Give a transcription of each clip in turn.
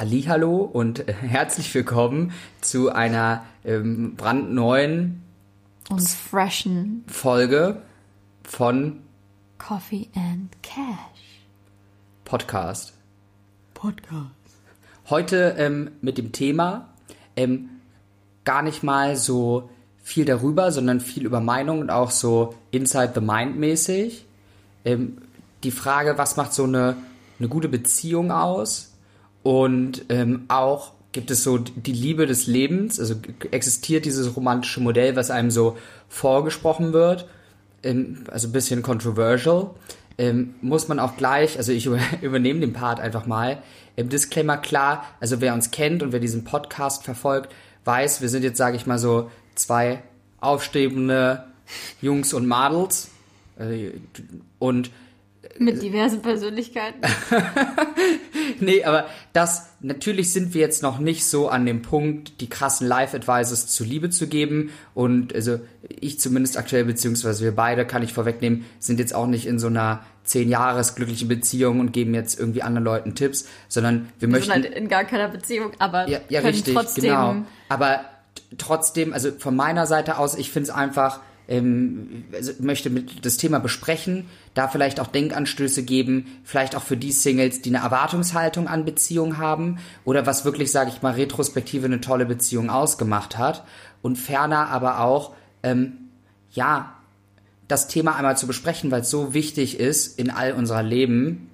Hallo und äh, herzlich willkommen zu einer ähm, brandneuen Und freshen Folge von Coffee and Cash. Podcast. Podcast. Heute ähm, mit dem Thema ähm, gar nicht mal so viel darüber, sondern viel über Meinung und auch so inside the mind mäßig. Ähm, die Frage, was macht so eine, eine gute Beziehung aus? Und ähm, auch gibt es so die Liebe des Lebens, also existiert dieses romantische Modell, was einem so vorgesprochen wird, ähm, also ein bisschen controversial. Ähm, muss man auch gleich, also ich über, übernehme den Part einfach mal, im Disclaimer klar, also wer uns kennt und wer diesen Podcast verfolgt, weiß, wir sind jetzt, sage ich mal so, zwei aufstrebende Jungs und Madels. Äh, Und Mit diversen Persönlichkeiten. nee, aber das, natürlich sind wir jetzt noch nicht so an dem Punkt, die krassen Life-Advices zu Liebe zu geben. Und also ich zumindest aktuell, beziehungsweise wir beide, kann ich vorwegnehmen, sind jetzt auch nicht in so einer zehn Jahres glücklichen Beziehung und geben jetzt irgendwie anderen Leuten Tipps, sondern wir Wir möchten. sind halt in gar keiner Beziehung, aber Ja, ja können richtig, trotzdem genau. Aber trotzdem, also von meiner Seite aus, ich finde es einfach, ähm, also möchte mit das Thema besprechen, da vielleicht auch Denkanstöße geben, vielleicht auch für die Singles, die eine Erwartungshaltung an Beziehungen haben oder was wirklich, sage ich mal, retrospektive eine tolle Beziehung ausgemacht hat und ferner aber auch, ähm, ja, das Thema einmal zu besprechen, weil es so wichtig ist in all unserer Leben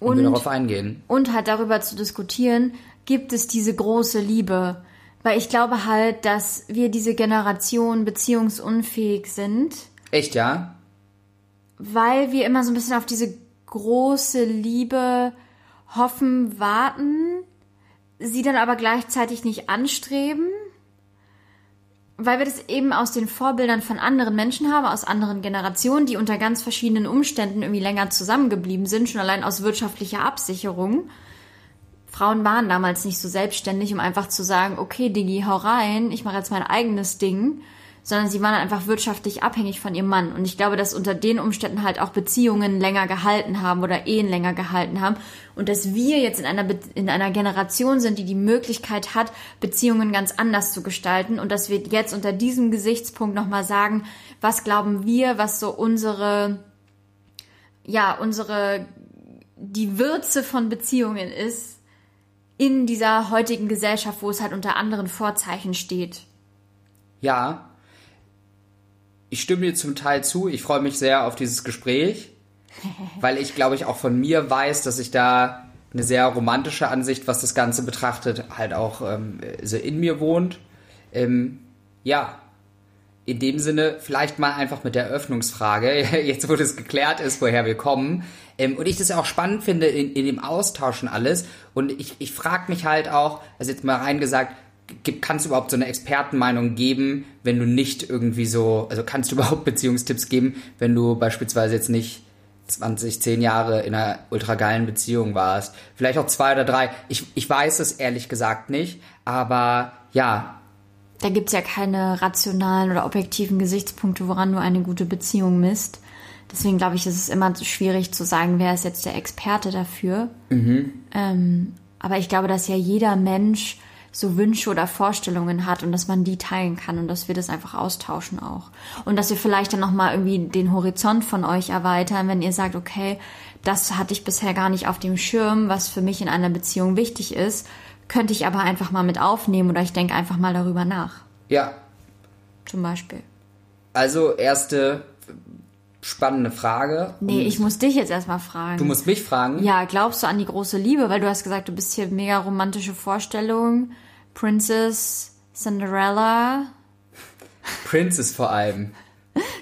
und, Und- wir darauf eingehen. und halt darüber zu diskutieren, gibt es diese große Liebe? Weil ich glaube halt, dass wir diese Generation beziehungsunfähig sind, Echt, ja? weil wir immer so ein bisschen auf diese große Liebe hoffen, warten, sie dann aber gleichzeitig nicht anstreben, weil wir das eben aus den Vorbildern von anderen Menschen haben, aus anderen Generationen, die unter ganz verschiedenen Umständen irgendwie länger zusammengeblieben sind, schon allein aus wirtschaftlicher Absicherung. Frauen waren damals nicht so selbstständig, um einfach zu sagen, okay, Diggi, hau rein, ich mache jetzt mein eigenes Ding, sondern sie waren einfach wirtschaftlich abhängig von ihrem Mann. Und ich glaube, dass unter den Umständen halt auch Beziehungen länger gehalten haben oder Ehen länger gehalten haben. Und dass wir jetzt in einer, Be in einer Generation sind, die die Möglichkeit hat, Beziehungen ganz anders zu gestalten. Und dass wir jetzt unter diesem Gesichtspunkt nochmal sagen, was glauben wir, was so unsere, ja, unsere, die Würze von Beziehungen ist in dieser heutigen Gesellschaft, wo es halt unter anderen Vorzeichen steht. Ja. Ich stimme dir zum Teil zu. Ich freue mich sehr auf dieses Gespräch, weil ich, glaube ich, auch von mir weiß, dass ich da eine sehr romantische Ansicht, was das Ganze betrachtet, halt auch ähm, so in mir wohnt. Ähm, ja, in dem Sinne vielleicht mal einfach mit der Eröffnungsfrage, jetzt wo das geklärt ist, woher wir kommen. Ähm, und ich das auch spannend finde in, in dem Austausch und alles. Und ich, ich frage mich halt auch, also jetzt mal reingesagt, gibt, kannst du überhaupt so eine Expertenmeinung geben, wenn du nicht irgendwie so, also kannst du überhaupt Beziehungstipps geben, wenn du beispielsweise jetzt nicht 20, 10 Jahre in einer ultra geilen Beziehung warst? Vielleicht auch zwei oder drei. Ich, ich weiß es ehrlich gesagt nicht, aber ja, Da gibt's ja keine rationalen oder objektiven Gesichtspunkte, woran du eine gute Beziehung misst. Deswegen glaube ich, ist es immer schwierig zu sagen, wer ist jetzt der Experte dafür. Ähm, aber ich glaube, dass ja jeder Mensch so Wünsche oder Vorstellungen hat und dass man die teilen kann und dass wir das einfach austauschen auch. Und dass wir vielleicht dann nochmal irgendwie den Horizont von euch erweitern, wenn ihr sagt, okay, das hatte ich bisher gar nicht auf dem Schirm, was für mich in einer Beziehung wichtig ist, könnte ich aber einfach mal mit aufnehmen oder ich denke einfach mal darüber nach. ja, Zum Beispiel. Also erste spannende Frage. Nee, ich muss dich jetzt erstmal fragen. Du musst mich fragen. ja, glaubst du an die große Liebe? Weil du hast gesagt, du bist hier mega romantische Vorstellungen. Princess, Cinderella. Princess vor allem.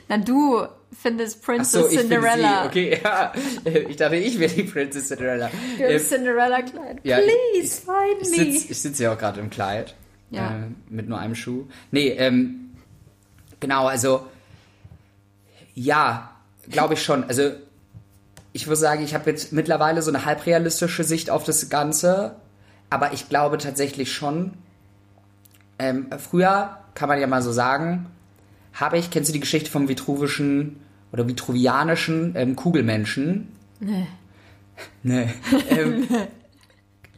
Na, du findest Princess so, ich Cinderella. Okay, ja. Ich dachte, ich wäre die Princess Cinderella. Für Ähm, Cinderella-Kleid. ja, Please, find ich me. sitze ich sitz ja auch gerade im Kleid. Ja. Äh, mit nur einem Schuh. Nee, ähm, genau, also ja, glaube ich schon. Also ich muss sagen, ich habe jetzt mittlerweile so eine halbrealistische Sicht auf das Ganze, aber ich glaube tatsächlich schon. Ähm, früher kann man ja mal so sagen, habe ich, kennst du die Geschichte vom vitruvischen oder vitruvianischen ähm, Kugelmenschen? Nee. Nee. ähm,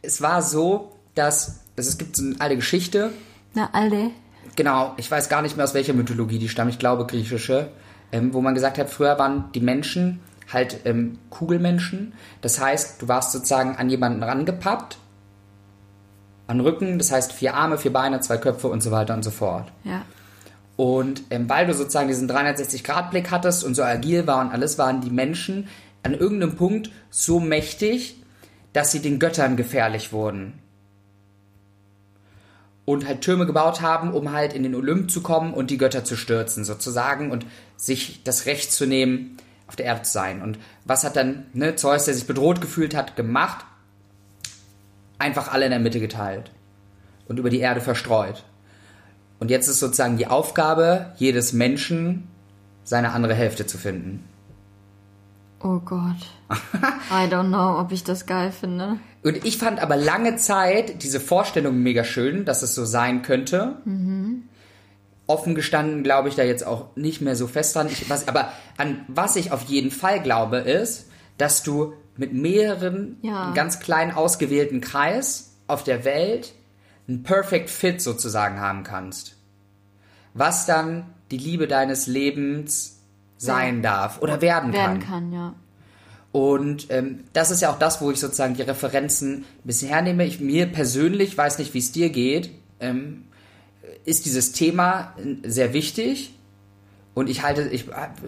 es war so, dass, dass es gibt so eine alte Geschichte, Na, Alde. genau, ich weiß gar nicht mehr aus welcher Mythologie die stammt, ich glaube griechische, ähm, wo man gesagt hat, früher waren die Menschen halt ähm, Kugelmenschen. Das heißt, du warst sozusagen an jemanden rangepappt, an Rücken, das heißt vier Arme, vier Beine, zwei Köpfe und so weiter und so fort. Ja. Und ähm, weil du sozusagen diesen 360-Grad-Blick hattest und so agil war und alles, waren die Menschen an irgendeinem Punkt so mächtig, dass sie den Göttern gefährlich wurden. Und halt Türme gebaut haben, um halt in den Olymp zu kommen und die Götter zu stürzen, sozusagen, und sich das Recht zu nehmen, auf der Erde zu sein. Und was hat dann ne, Zeus, der sich bedroht gefühlt hat, gemacht? Einfach alle in der Mitte geteilt und über die Erde verstreut. Und jetzt ist sozusagen die Aufgabe jedes Menschen, seine andere Hälfte zu finden. Oh Gott. I don't know, ob ich das geil finde. Und ich fand aber lange Zeit diese Vorstellung mega schön, dass es so sein könnte. Offen gestanden glaube ich da jetzt auch nicht mehr so fest dran. Ich, was, aber an was ich auf jeden Fall glaube, ist, dass du mit mehreren, Ja. ganz kleinen ausgewählten Kreis auf der Welt einen Perfect Fit sozusagen haben kannst. Was dann die Liebe deines Lebens sein darf oder werden, Werden kann. kann, ja. Und ähm, das ist ja auch das, wo ich sozusagen die Referenzen ein bisschen hernehme. Ich, mir persönlich, weiß nicht, wie es dir geht, ähm, ist dieses Thema äh, sehr wichtig. Und ich halte, ich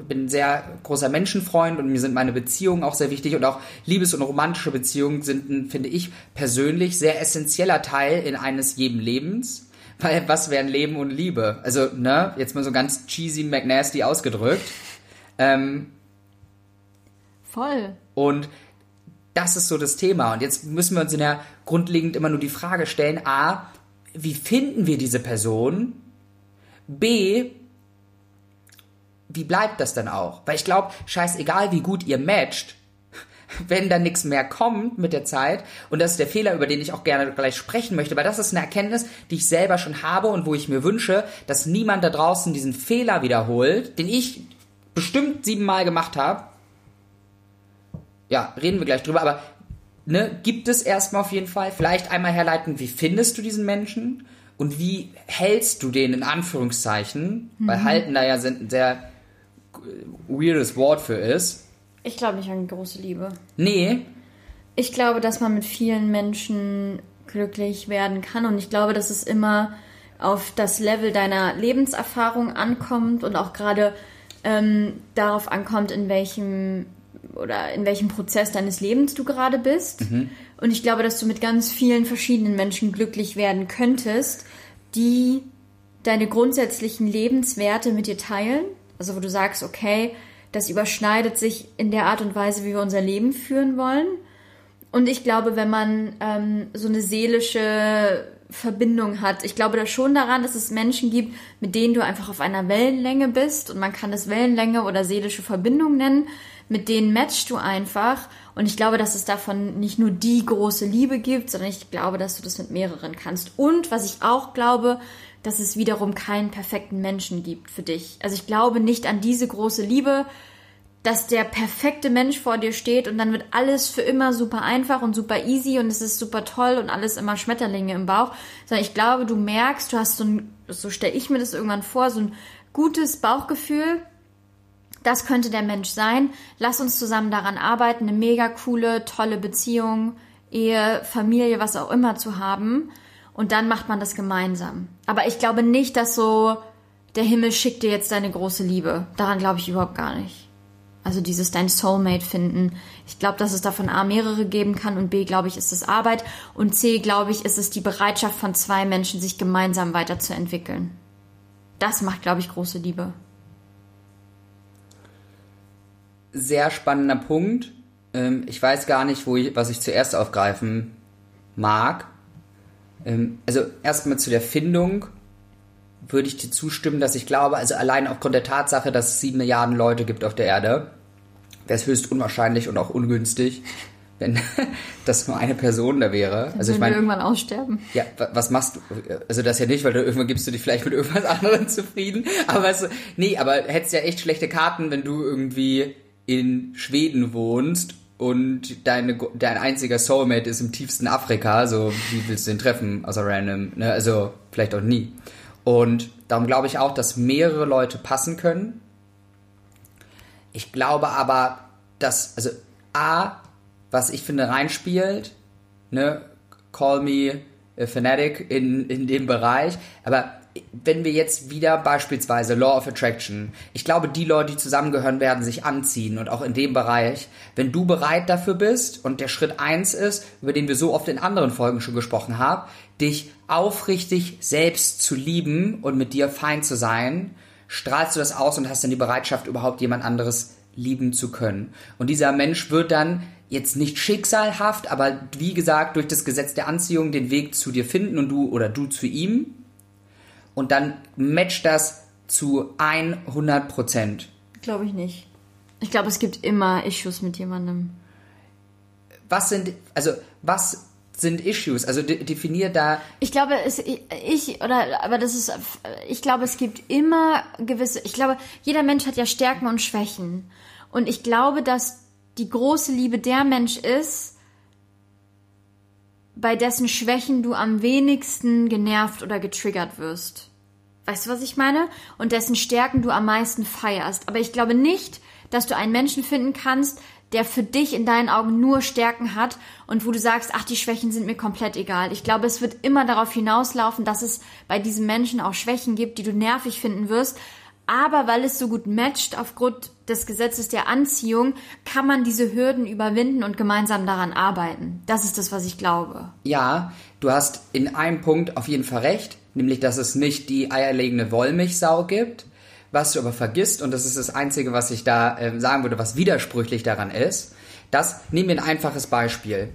bin ein sehr großer Menschenfreund und mir sind meine Beziehungen auch sehr wichtig und auch Liebes- und romantische Beziehungen sind, finde ich persönlich, sehr essentieller Teil in eines jeden Lebens. Weil was wären Leben und Liebe? Also, ne, jetzt mal so ganz cheesy McNasty ausgedrückt. Ähm, Voll. und das ist so das Thema. Und jetzt müssen wir uns in der grundlegend immer nur die Frage stellen, a, wie finden wir diese Person? B, wie bleibt das dann auch? Weil ich glaube, scheißegal, wie gut ihr matcht, wenn da nichts mehr kommt mit der Zeit, und das ist der Fehler, über den ich auch gerne gleich sprechen möchte, weil das ist eine Erkenntnis, die ich selber schon habe und wo ich mir wünsche, dass niemand da draußen diesen Fehler wiederholt, den ich bestimmt siebenmal gemacht habe, ja, reden wir gleich drüber, aber ne, gibt es erstmal auf jeden Fall, vielleicht einmal herleiten, wie findest du diesen Menschen und wie hältst du den in Anführungszeichen, weil halten da ja ein sehr weirdes Wort für ist. Ich glaube nicht an große Liebe. Nee, Ich glaube, dass man mit vielen Menschen glücklich werden kann und ich glaube, dass es immer auf das Level deiner Lebenserfahrung ankommt und auch gerade ähm, darauf ankommt, in welchem oder in welchem Prozess deines Lebens du gerade bist. Und ich glaube, dass du mit ganz vielen verschiedenen Menschen glücklich werden könntest, die deine grundsätzlichen Lebenswerte mit dir teilen. Also wo du sagst, okay, das überschneidet sich in der Art und Weise, wie wir unser Leben führen wollen. Und ich glaube, wenn man ähm, so eine seelische Verbindung hat, ich glaube da schon daran, dass es Menschen gibt, mit denen du einfach auf einer Wellenlänge bist und man kann das Wellenlänge oder seelische Verbindung nennen, mit denen matchst du einfach. Und ich glaube, dass es davon nicht nur die große Liebe gibt, sondern ich glaube, dass du das mit mehreren kannst. Und was ich auch glaube, dass es wiederum keinen perfekten Menschen gibt für dich. Also ich glaube nicht an diese große Liebe, dass der perfekte Mensch vor dir steht und dann wird alles für immer super einfach und super easy und es ist super toll und alles immer Schmetterlinge im Bauch, sondern ich glaube, du merkst, du hast so ein, so stelle ich mir das irgendwann vor, so ein gutes Bauchgefühl. Das könnte der Mensch sein. Lass uns zusammen daran arbeiten, eine mega coole, tolle Beziehung, Ehe, Familie, was auch immer zu haben. Und dann macht man das gemeinsam. Aber ich glaube nicht, dass so der Himmel schickt dir jetzt deine große Liebe. Daran glaube ich überhaupt gar nicht. Also dieses dein Soulmate finden. Ich glaube, dass es davon A mehrere geben kann und B, glaube ich, ist es Arbeit und C, glaube ich, ist es die Bereitschaft von zwei Menschen, sich gemeinsam weiterzuentwickeln. Das macht, glaube ich, große Liebe. sehr spannender Punkt. Ähm, ich weiß gar nicht, wo ich, was ich zuerst aufgreifen mag. Ähm, also erstmal zu der Findung würde ich dir zustimmen, dass ich glaube, also allein aufgrund der Tatsache, dass es sieben Milliarden Leute gibt auf der Erde, wäre es höchst unwahrscheinlich und auch ungünstig, wenn das nur eine Person da wäre. Also ich meine, irgendwann aussterben. ja, wa- was machst du? Also das ja nicht, weil du irgendwann gibst du dich vielleicht mit irgendwas anderem zufrieden. Aber du, nee, aber hättest ja echt schlechte Karten, wenn du irgendwie in Schweden wohnst und deine, dein einziger Soulmate ist im tiefsten Afrika, so wie willst du den treffen, außer random, ne? also vielleicht auch nie. Und darum glaube ich auch, dass mehrere Leute passen können. Ich glaube aber, dass, also A, was ich finde reinspielt, ne, call me a fanatic in, in dem Bereich, aber wenn wir jetzt wieder beispielsweise Law of Attraction, ich glaube, die Leute, die zusammengehören, werden sich anziehen und auch in dem Bereich, wenn du bereit dafür bist und der Schritt eins ist, über den wir so oft in anderen Folgen schon gesprochen haben, dich aufrichtig selbst zu lieben und mit dir fein zu sein, strahlst du das aus und hast dann die Bereitschaft, überhaupt jemand anderes lieben zu können. Und dieser Mensch wird dann jetzt nicht schicksalhaft, aber wie gesagt, durch das Gesetz der Anziehung den Weg zu dir finden und du oder du zu ihm. Und dann matcht das zu 100 Prozent. Glaube ich nicht. Ich glaube, es gibt immer Issues mit jemandem. Was sind, also, was sind Issues? Also de definier da. Ich glaube, es, ich, oder, aber das ist, ich glaube, es gibt immer gewisse, ich glaube, jeder Mensch hat ja Stärken und Schwächen. Und ich glaube, dass die große Liebe der Mensch ist, bei dessen Schwächen du am wenigsten genervt oder getriggert wirst. Weißt du, was ich meine? Und dessen Stärken du am meisten feierst. Aber ich glaube nicht, dass du einen Menschen finden kannst, der für dich in deinen Augen nur Stärken hat und wo du sagst, ach, die Schwächen sind mir komplett egal. Ich glaube, es wird immer darauf hinauslaufen, dass es bei diesen Menschen auch Schwächen gibt, die du nervig finden wirst. Aber weil es so gut matcht aufgrund des Gesetzes der Anziehung, kann man diese Hürden überwinden und gemeinsam daran arbeiten. Das ist das, was ich glaube. Ja, du hast in einem Punkt auf jeden Fall recht, nämlich dass es nicht die eierlegende Wollmilchsau gibt. Was du aber vergisst, und das ist das Einzige, was ich da äh, sagen würde, was widersprüchlich daran ist, das, nehmen wir ein einfaches Beispiel.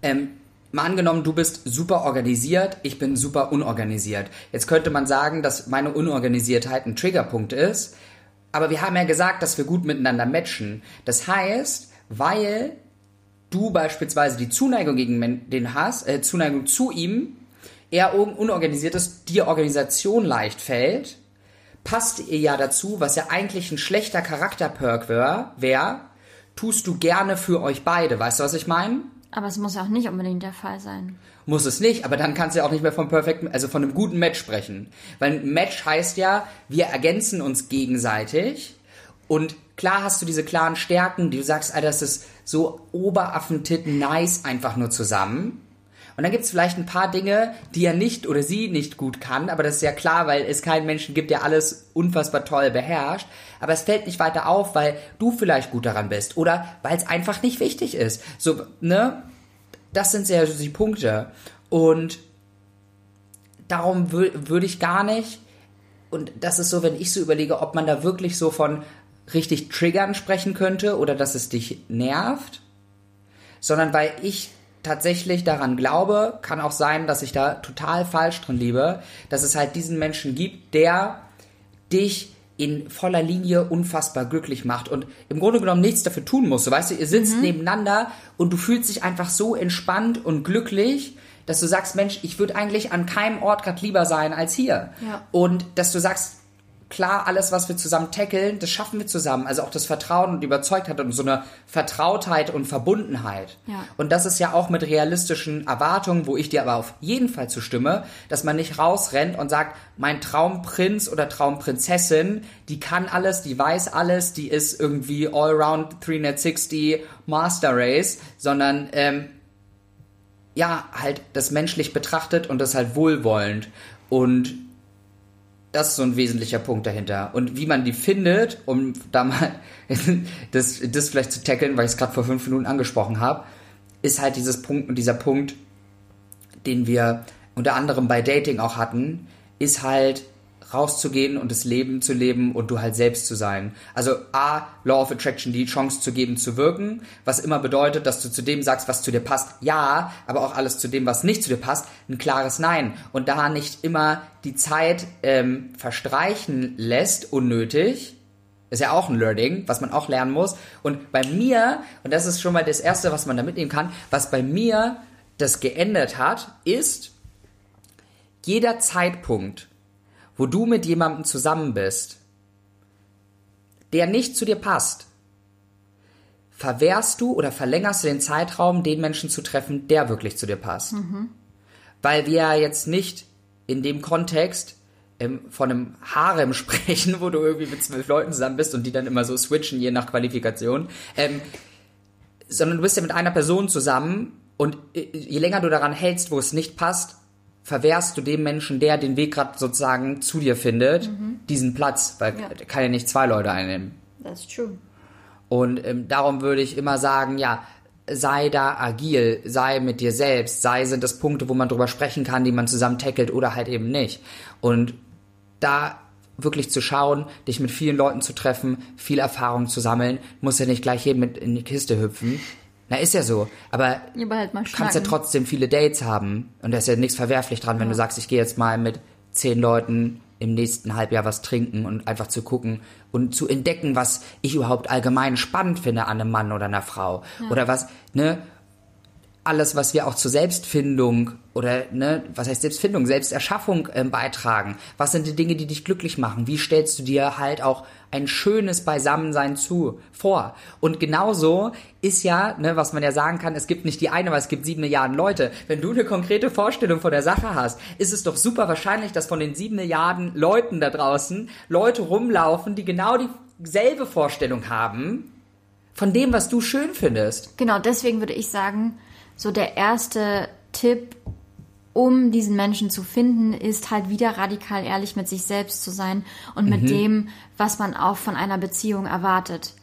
Ähm, mal angenommen, du bist super organisiert, ich bin super unorganisiert. Jetzt könnte man sagen, dass meine Unorganisiertheit ein Triggerpunkt ist, aber wir haben ja gesagt, dass wir gut miteinander matchen. Das heißt, weil du beispielsweise die Zuneigung gegen den hast, äh, Zuneigung zu ihm, er unorganisiert ist, dir Organisation leicht fällt, passt ihr ja dazu, was ja eigentlich ein schlechter Charakterperk wäre, wär, tust du gerne für euch beide. Weißt du, was ich meine? Aber es muss ja auch nicht unbedingt der Fall sein. Muss es nicht, aber dann kannst du ja auch nicht mehr vom perfekten, also von einem guten Match sprechen. Weil ein Match heißt ja, wir ergänzen uns gegenseitig und klar hast du diese klaren Stärken, die du sagst, Alter, das ist so Oberaffentit nice einfach nur zusammen. Und dann gibt es vielleicht ein paar Dinge, die er nicht oder sie nicht gut kann, aber das ist ja klar, weil es keinen Menschen gibt, der alles unfassbar toll beherrscht. Aber es fällt nicht weiter auf, weil du vielleicht gut daran bist oder weil es einfach nicht wichtig ist. So, ne? Das sind sehr die Punkte. Und darum würde ich gar nicht, und das ist so, wenn ich so überlege, ob man da wirklich so von richtig Triggern sprechen könnte oder dass es dich nervt, sondern weil ich tatsächlich daran glaube, kann auch sein, dass ich da total falsch drin liebe, dass es halt diesen Menschen gibt, der dich in voller Linie unfassbar glücklich macht und im Grunde genommen nichts dafür tun muss. So, weißt du, ihr sitzt mhm. nebeneinander und du fühlst dich einfach so entspannt und glücklich, dass du sagst, Mensch, ich würde eigentlich an keinem Ort gerade lieber sein als hier. Ja. Und dass du sagst, klar, alles, was wir zusammen tackeln, das schaffen wir zusammen. Also auch das Vertrauen und Überzeugtheit und so eine Vertrautheit und Verbundenheit. Ja. Und das ist ja auch mit realistischen Erwartungen, wo ich dir aber auf jeden Fall zustimme, dass man nicht rausrennt und sagt, mein Traumprinz oder Traumprinzessin, die kann alles, die weiß alles, die ist irgendwie Allround 360 Master Race, sondern ähm, ja, halt das menschlich betrachtet und das halt wohlwollend. Und das ist so ein wesentlicher Punkt dahinter. Und wie man die findet, um da mal das, das vielleicht zu tackeln, weil ich es gerade vor fünf Minuten angesprochen habe, ist halt dieses Punkt und dieser Punkt, den wir unter anderem bei Dating auch hatten, ist halt rauszugehen und das Leben zu leben und du halt selbst zu sein. Also A, Law of Attraction, die Chance zu geben, zu wirken, was immer bedeutet, dass du zu dem sagst, was zu dir passt, ja, aber auch alles zu dem, was nicht zu dir passt, ein klares Nein. Und da nicht immer die Zeit ähm, verstreichen lässt, unnötig, ist ja auch ein Learning, was man auch lernen muss. Und bei mir, und das ist schon mal das Erste, was man da mitnehmen kann, was bei mir das geändert hat, ist jeder Zeitpunkt, wo du mit jemandem zusammen bist, der nicht zu dir passt, verwehrst du oder verlängerst du den Zeitraum, den Menschen zu treffen, der wirklich zu dir passt. Weil wir ja jetzt nicht in dem Kontext ähm, von einem Harem sprechen, wo du irgendwie mit zwölf Leuten zusammen bist und die dann immer so switchen, je nach Qualifikation. Ähm, sondern du bist ja mit einer Person zusammen und äh, je länger du daran hältst, wo es nicht passt, verwehrst du dem Menschen, der den Weg gerade sozusagen zu dir findet, diesen Platz, weil Ja. kann ja nicht zwei Leute einnehmen. That's true. Und ähm, darum würde ich immer sagen, ja, sei da agil, sei mit dir selbst, sei sind das Punkte, wo man drüber sprechen kann, die man zusammen tackelt oder halt eben nicht. Und da wirklich zu schauen, dich mit vielen Leuten zu treffen, viel Erfahrung zu sammeln, muss ja nicht gleich jedem mit in die Kiste hüpfen. Na, ist ja so. Aber Lieber halt du kannst ja trotzdem viele Dates haben. Und da ist ja nichts verwerflich dran, wenn du sagst, ich gehe jetzt mal mit zehn Leuten im nächsten Halbjahr was trinken und einfach zu gucken und zu entdecken, was ich überhaupt allgemein spannend finde an einem Mann oder einer Frau. Oder was, ne, alles, was wir auch zur Selbstfindung oder, ne, was heißt Selbstfindung, Selbsterschaffung ähm, beitragen. Was sind die Dinge, die dich glücklich machen? Wie stellst du dir halt auch ein schönes Beisammensein zu vor? Und genauso ist ja, ne, was man ja sagen kann, es gibt nicht die eine, weil es gibt sieben Milliarden Leute. Wenn du eine konkrete Vorstellung von der Sache hast, ist es doch super wahrscheinlich, dass von den sieben Milliarden Leuten da draußen Leute rumlaufen, die genau dieselbe Vorstellung haben von dem, was du schön findest. Genau, deswegen würde ich sagen, so der erste Tipp, um diesen Menschen zu finden, ist halt wieder radikal ehrlich mit sich selbst zu sein und Mhm. mit dem, was man auch von einer Beziehung erwartet.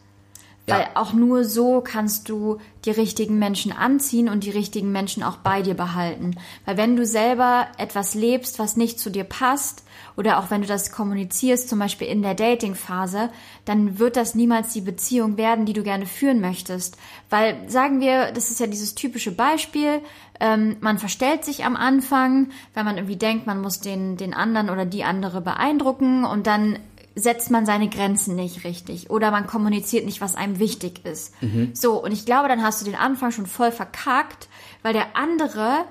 Weil Ja. auch nur so kannst du die richtigen Menschen anziehen und die richtigen Menschen auch bei dir behalten. Weil wenn du selber etwas lebst, was nicht zu dir passt, oder auch wenn du das kommunizierst, zum Beispiel in der Dating-Phase, dann wird das niemals die Beziehung werden, die du gerne führen möchtest. Weil, sagen wir, das ist ja dieses typische Beispiel, ähm, man verstellt sich am Anfang, weil man irgendwie denkt, man muss den, den anderen oder die andere beeindrucken und dann setzt man seine Grenzen nicht richtig oder man kommuniziert nicht, was einem wichtig ist. So, und ich glaube, dann hast du den Anfang schon voll verkackt, weil der andere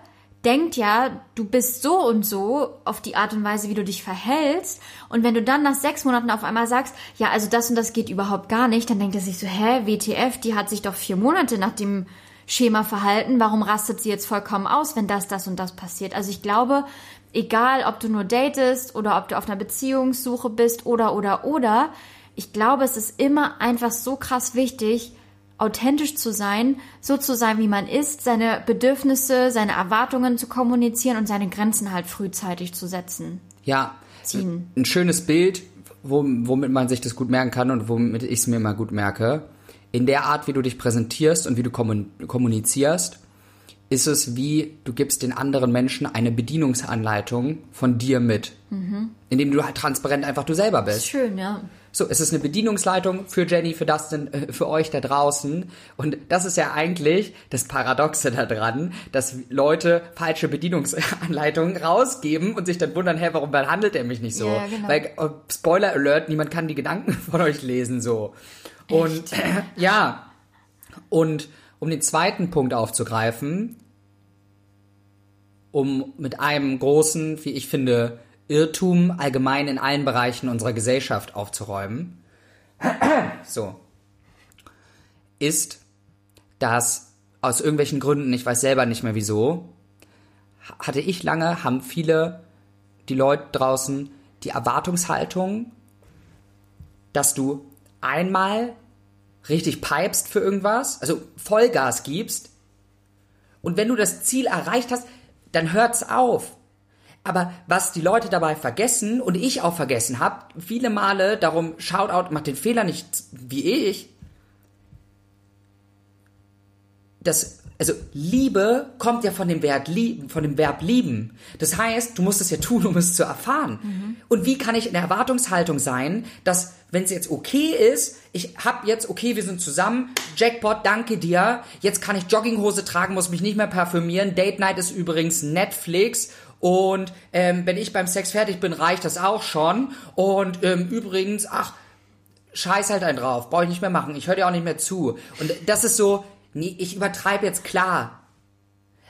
denkt ja, du bist so und so auf die Art und Weise, wie du dich verhältst. Und wenn du dann nach sechs Monaten auf einmal sagst, ja, also das und das geht überhaupt gar nicht, dann denkt er sich so, hä, WTF, die hat sich doch vier Monate nach dem Schema verhalten, warum rastet sie jetzt vollkommen aus, wenn das, das und das passiert? Also ich glaube, egal ob du nur datest oder ob du auf einer Beziehungssuche bist oder, oder, oder, ich glaube, es ist immer einfach so krass wichtig, authentisch zu sein, so zu sein, wie man ist, seine Bedürfnisse, seine Erwartungen zu kommunizieren und seine Grenzen halt frühzeitig zu setzen. Ja, Ziehen. ein schönes Bild, wo, womit man sich das gut merken kann und womit ich es mir immer gut merke. In der Art, wie du dich präsentierst und wie du kommun kommunizierst, ist es wie, du gibst den anderen Menschen eine Bedienungsanleitung von dir mit. Indem du halt transparent einfach du selber bist. Schön, ja. So, es ist eine Bedienungsleitung für Jenny, für Dustin, äh, für euch da draußen. Und das ist ja eigentlich das Paradoxe daran, dass Leute falsche Bedienungsanleitungen rausgeben und sich dann wundern, hä, warum behandelt er mich nicht so? Ja, genau. Weil, äh, Spoiler Alert, niemand kann die Gedanken von euch lesen, so. Und, ja. Und um den zweiten Punkt aufzugreifen, um mit einem großen, wie ich finde, Irrtum allgemein in allen Bereichen unserer Gesellschaft aufzuräumen. So. Ist, dass aus irgendwelchen Gründen, ich weiß selber nicht mehr wieso, hatte ich lange, haben viele, die Leute draußen, die Erwartungshaltung, dass du einmal richtig pipest für irgendwas, also Vollgas gibst, und wenn du das Ziel erreicht hast, dann hört's auf. Aber was die Leute dabei vergessen und ich auch vergessen habe, viele Male, darum Shoutout, macht den Fehler nicht wie ich. Das, also Liebe kommt ja von dem Verb lieben, von dem Verb lieben. Das heißt, du musst es ja tun, um es zu erfahren. Und wie kann ich in der Erwartungshaltung sein, dass wenn es jetzt okay ist, ich hab jetzt okay, wir sind zusammen, Jackpot, danke dir. Jetzt kann ich Jogginghose tragen, muss mich nicht mehr parfümieren. Date Night ist übrigens Netflix und ähm, wenn ich beim Sex fertig bin, reicht das auch schon. Und ähm, übrigens, ach, scheiß halt einen drauf, brauche ich nicht mehr machen, ich höre dir auch nicht mehr zu. Und das ist so, nee, ich übertreibe jetzt klar.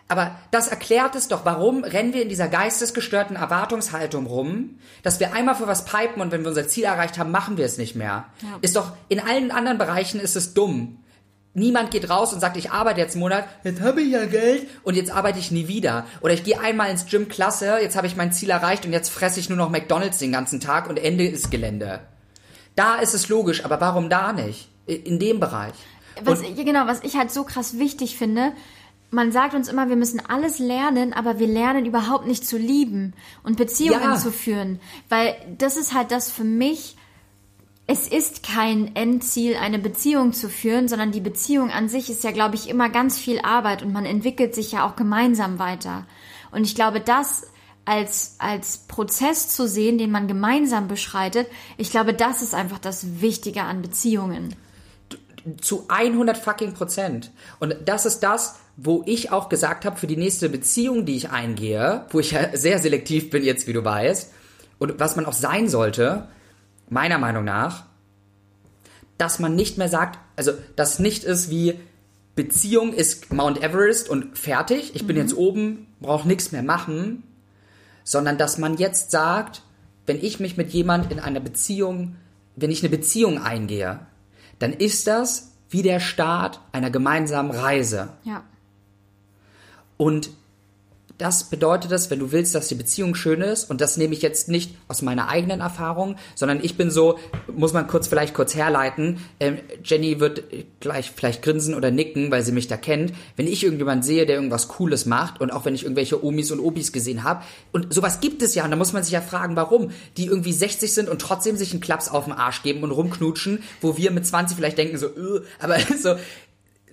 Aber das erklärt es doch, warum rennen wir in dieser geistesgestörten Erwartungshaltung rum, dass wir einmal für was pipen und wenn wir unser Ziel erreicht haben, machen wir es nicht mehr. Ist doch, in allen anderen Bereichen ist es dumm. Niemand geht raus und sagt, ich arbeite jetzt einen Monat, jetzt habe ich ja Geld und jetzt arbeite ich nie wieder. Oder ich gehe einmal ins Gym, klasse, jetzt habe ich mein Ziel erreicht und jetzt fresse ich nur noch McDonalds den ganzen Tag und Ende ist Gelände. Da ist es logisch, aber warum da nicht? In dem Bereich. Was, ich, genau, was ich halt so krass wichtig finde, man sagt uns immer, wir müssen alles lernen, aber wir lernen überhaupt nicht zu lieben und Beziehungen Ja. zu führen. Weil das ist halt das für mich, es ist kein Endziel, eine Beziehung zu führen, sondern die Beziehung an sich ist ja, glaube ich, immer ganz viel Arbeit und man entwickelt sich ja auch gemeinsam weiter. Und ich glaube, das als, als Prozess zu sehen, den man gemeinsam beschreitet, ich glaube, das ist einfach das Wichtige an Beziehungen. zu 100 fucking Prozent. Und das ist das, wo ich auch gesagt habe, für die nächste Beziehung, die ich eingehe, wo ich ja sehr selektiv bin jetzt, wie du weißt, und was man auch sein sollte, meiner Meinung nach, dass man nicht mehr sagt, also das nicht ist wie Beziehung ist Mount Everest und fertig, ich bin jetzt oben, brauche nichts mehr machen, sondern dass man jetzt sagt, wenn ich mich mit jemand in einer Beziehung, wenn ich eine Beziehung eingehe, dann ist das wie der Start einer gemeinsamen Reise. Ja. Und das bedeutet es, wenn du willst, dass die Beziehung schön ist, und das nehme ich jetzt nicht aus meiner eigenen Erfahrung, sondern ich bin so, muss man kurz vielleicht kurz herleiten, ähm, Jenny wird gleich vielleicht grinsen oder nicken, weil sie mich da kennt, wenn ich irgendjemanden sehe, der irgendwas Cooles macht, und auch wenn ich irgendwelche Omis und Opis gesehen habe, und sowas gibt es ja, und da muss man sich ja fragen, warum, die irgendwie 60 sind und trotzdem sich einen Klaps auf den Arsch geben und rumknutschen, wo wir mit 20 vielleicht denken so, äh, aber so,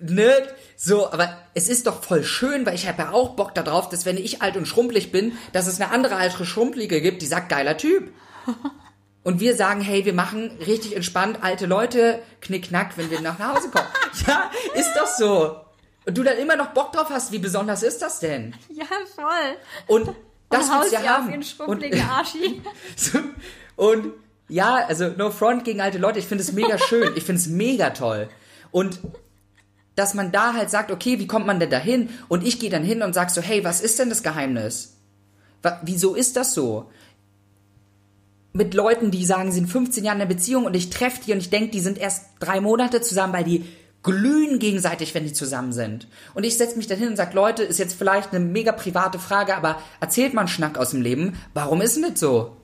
ne, so, aber es ist doch voll schön, weil ich habe ja auch Bock darauf, dass wenn ich alt und schrumpelig bin, dass es eine andere alte Schrumpelige gibt, die sagt, geiler Typ. Und wir sagen, hey, wir machen richtig entspannt alte Leute knickknack, wenn wir nach Hause kommen. ja, ist doch so. Und du dann immer noch Bock drauf hast, wie besonders ist das denn? Ja, voll. Und das und willst du ja auf haben. ihren schrumpeligen Und- Arschi. so, und ja, also no front gegen alte Leute, ich finde es mega schön, ich finde es mega toll. Und dass man da halt sagt, okay, wie kommt man denn da hin? Und ich gehe dann hin und sag so, hey, was ist denn das Geheimnis? Wa- Wieso ist das so? Mit Leuten, die sagen, sie sind 15 Jahre in einer Beziehung und ich treffe die und ich denke, die sind erst drei Monate zusammen, weil die glühen gegenseitig, wenn die zusammen sind. Und ich setze mich dann hin und sage, Leute, ist jetzt vielleicht eine mega private Frage, aber erzählt einen Schnack aus dem Leben. Warum ist denn das so?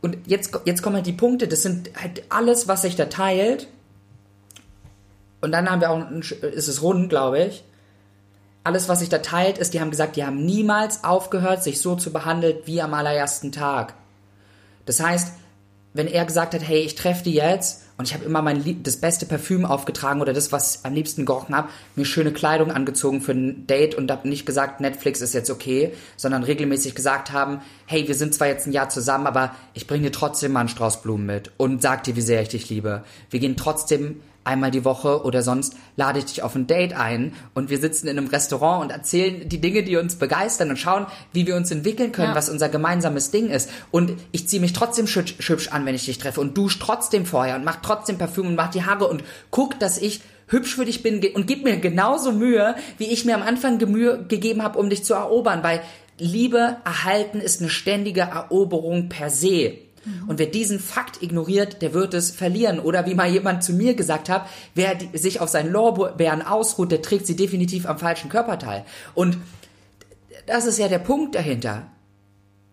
Und jetzt, jetzt kommen halt die Punkte, das sind halt alles, was sich da teilt. Und dann haben wir auch, ein, ist es rund, glaube ich. Alles, was sich da teilt, ist, die haben gesagt, die haben niemals aufgehört, sich so zu behandeln wie am allerersten Tag. Das heißt, wenn er gesagt hat, hey, ich treffe die jetzt und ich habe immer mein das beste Parfüm aufgetragen oder das, was ich am liebsten gerochen habe, mir schöne Kleidung angezogen für ein Date und habe nicht gesagt, Netflix ist jetzt okay, sondern regelmäßig gesagt haben, hey, wir sind zwar jetzt ein Jahr zusammen, aber ich bringe dir trotzdem mal einen Strauß Blumen mit und sag dir, wie sehr ich dich liebe. Wir gehen trotzdem einmal die Woche oder sonst lade ich dich auf ein Date ein und wir sitzen in einem Restaurant und erzählen die Dinge, die uns begeistern und schauen, wie wir uns entwickeln können, Ja. was unser gemeinsames Ding ist. Und ich ziehe mich trotzdem schübsch, hübsch an, wenn ich dich treffe und dusch trotzdem vorher und mach trotzdem Parfüm und mach die Haare und guck, dass ich hübsch für dich bin und gib mir genauso Mühe, wie ich mir am Anfang Gemühe gegeben habe, um dich zu erobern, weil Liebe erhalten ist eine ständige Eroberung per se. Und wer diesen Fakt ignoriert, der wird es verlieren. Oder wie mal jemand zu mir gesagt hat, wer sich auf seinen Lorbeeren ausruht, der trägt sie definitiv am falschen Körperteil. Und das ist ja der Punkt dahinter.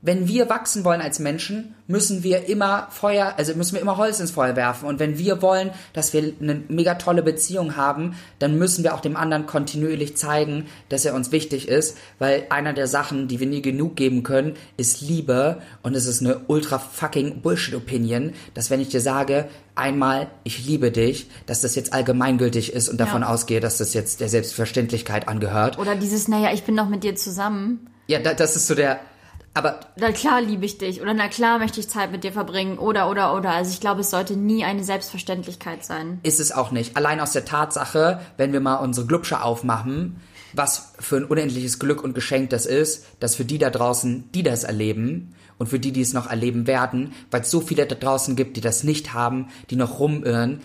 Wenn wir wachsen wollen als Menschen, müssen wir immer Feuer, also müssen wir immer Holz ins Feuer werfen. Und wenn wir wollen, dass wir eine mega tolle Beziehung haben, dann müssen wir auch dem anderen kontinuierlich zeigen, dass er uns wichtig ist, weil einer der Sachen, die wir nie genug geben können, ist Liebe. Und es ist eine ultra fucking Bullshit-Opinion, dass wenn ich dir sage, einmal, ich liebe dich, dass das jetzt allgemeingültig ist und davon Ja. ausgehe, dass das jetzt der Selbstverständlichkeit angehört. Oder dieses, naja, ich bin doch mit dir zusammen. Ja, da, das ist so der, aber Na klar liebe ich dich. Oder na klar möchte ich Zeit mit dir verbringen. Oder, oder, oder. Also ich glaube, es sollte nie eine Selbstverständlichkeit sein. ist es auch nicht. Allein aus der Tatsache, wenn wir mal unsere Glubsche aufmachen, was für ein unendliches Glück und Geschenk das ist, dass für die da draußen, die das erleben und für die, die es noch erleben werden, weil es so viele da draußen gibt, die das nicht haben, die noch rumirren,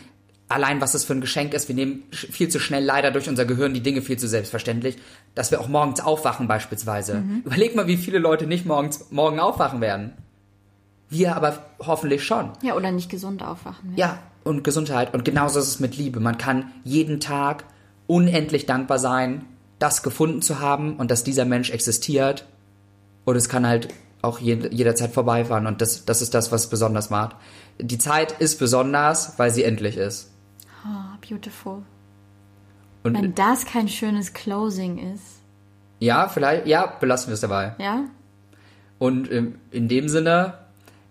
allein was das für ein Geschenk ist, wir nehmen viel zu schnell leider durch unser Gehirn die Dinge viel zu selbstverständlich, dass wir auch morgens aufwachen beispielsweise. Überleg mal, wie viele Leute nicht morgens morgen aufwachen werden. Wir aber hoffentlich schon. Ja, oder nicht gesund aufwachen. Ja, und Gesundheit. Und genauso ist es mit Liebe. Man kann jeden Tag unendlich dankbar sein, das gefunden zu haben und dass dieser Mensch existiert. Und es kann halt auch jederzeit vorbeifahren. Und das, das ist das, was es besonders macht. Die Zeit ist besonders, weil sie endlich ist. Beautiful. Und Wenn das kein schönes Closing ist. ja, vielleicht, ja, belassen wir es dabei. Ja? Und ähm, in dem Sinne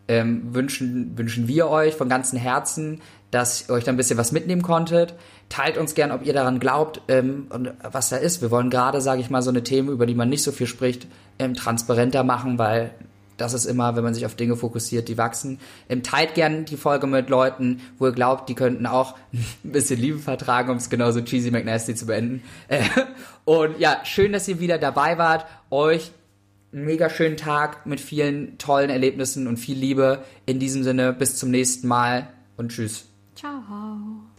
ähm, wünschen, wünschen wir euch von ganzem Herzen, dass ihr euch da ein bisschen was mitnehmen konntet. Teilt uns gern, ob ihr daran glaubt ähm, und was da ist. Wir wollen gerade, sage ich mal, so eine Themen, über die man nicht so viel spricht, ähm, transparenter machen, weil das ist immer, wenn man sich auf Dinge fokussiert, die wachsen. Ähm, teilt gern die Folge mit Leuten, wo ihr glaubt, die könnten auch ein bisschen Liebe vertragen, um es genauso cheesy McNasty zu beenden. Äh, und ja, schön, dass ihr wieder dabei wart. Euch einen mega schönen Tag mit vielen tollen Erlebnissen und viel Liebe. In diesem Sinne, bis zum nächsten Mal und tschüss. Ciao.